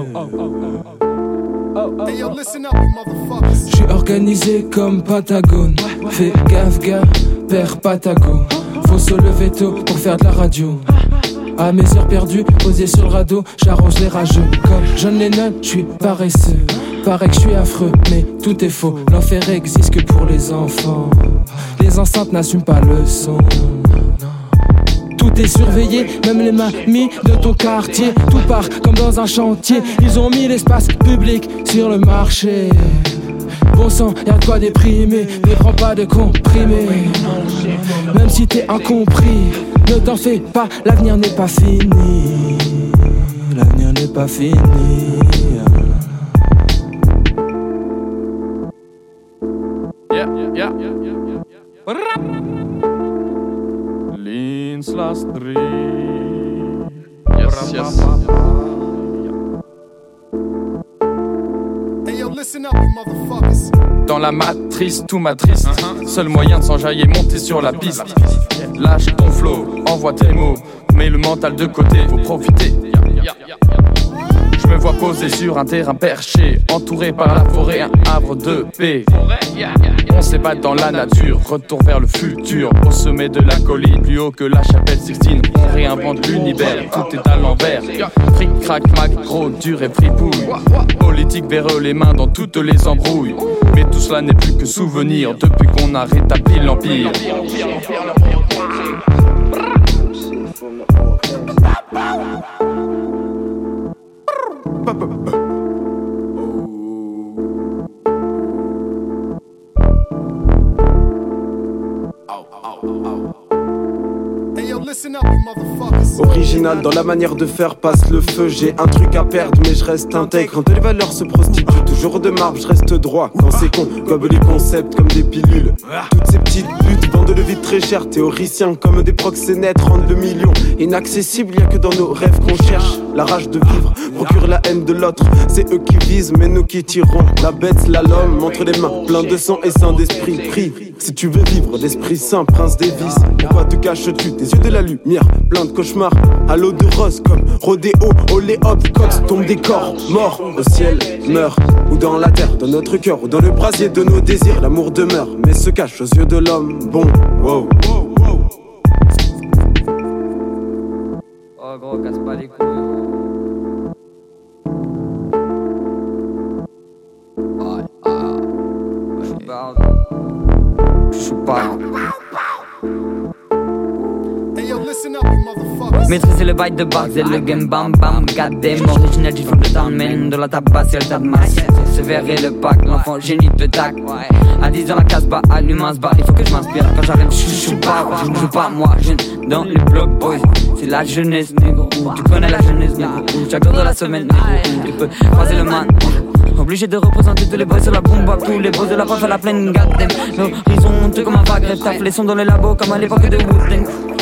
Oh, oh, oh, je suis organisé comme Patagone. Fais gaffe, gaffe, père Patago. Faut se lever tôt pour faire de la radio. À mes heures perdues, posé sur le radeau, j'arrange les rageux. Comme John Lennon, je suis paresseux. Paraît que je suis affreux, mais tout est faux. L'enfer existe que pour les enfants. Les enceintes n'assument pas le son. Est surveillé, même les mamies de ton quartier. Tout part comme dans un chantier. Ils ont mis l'espace public sur le marché. Bon sang, y'a de quoi déprimer, ne prends pas de comprimé. Même si t'es incompris, ne t'en fais pas, l'avenir n'est pas fini. L'avenir n'est pas fini. Yeah, yeah, yeah, Yes, yes. Dans la matrice, tout matrice. Seul moyen de s'enjailler, monter sur la piste. Lâche ton flow, envoie tes mots. Mets le mental de côté, faut profiter. Je me vois poser sur un terrain perché, entouré par la forêt, un havre de paix. On s'ébat dans la nature, retour vers le futur. Au sommet de la colline, plus haut que la chapelle Sixtine. On réinvente l'univers, tout est à l'envers. Fric, crac, mac, gros, dur et fripouille. Politique vers eux, les mains dans toutes les embrouilles. Mais tout cela n'est plus que souvenir depuis qu'on a rétabli l'empire. Original dans la manière de faire passe le feu J'ai un truc à perdre mais je reste intègre. Quand les valeurs se prostituent toujours de marbre Je reste droit. Quand c'est con Gobe les concepts comme des pilules. Toutes ces petites putes vendent le vide très cher. Théoriciens comme des proxénètes rendent le million Inaccessible. Y'a que dans nos rêves qu'on cherche La rage de vivre. Procure la de l'autre C'est eux qui visent mais nous qui tirons La bête la l'homme entre les mains Plein de sang et saint d'esprit Prie si tu veux vivre d'esprit saint Prince des vices Pourquoi te caches-tu des yeux de la lumière Plein de cauchemars? À l'eau de rose comme rodéo, oléop, cox, tombe des corps, morts au ciel, meurt, ou dans la terre, dans notre cœur, ou dans le brasier de nos désirs, l'amour demeure, mais se cache aux yeux de l'homme. Bon, wow. Oh gros, casse pas les couilles. Maîtriser le bail de base et le game bam bam Goddamn original du fond de De la tabasse et le tas de masse. Le pack, l'enfant génie de tac. À 10 ans la casse bas, allume un bar Il faut que je m'inspire quand j'arrive, je joue pas Je ne joue pas moi, je dans les block boys. C'est la jeunesse négro, tu connais la jeunesse négro. Chaque jour de la semaine négro, tu peux croiser le man Obligé de représenter tous les boys sur la bombe Tous les boys de la prof à la plaine, goddamn L'horizon honteux comme un vague, taf les sons dans le labo Comme à l'époque de Wu-Tang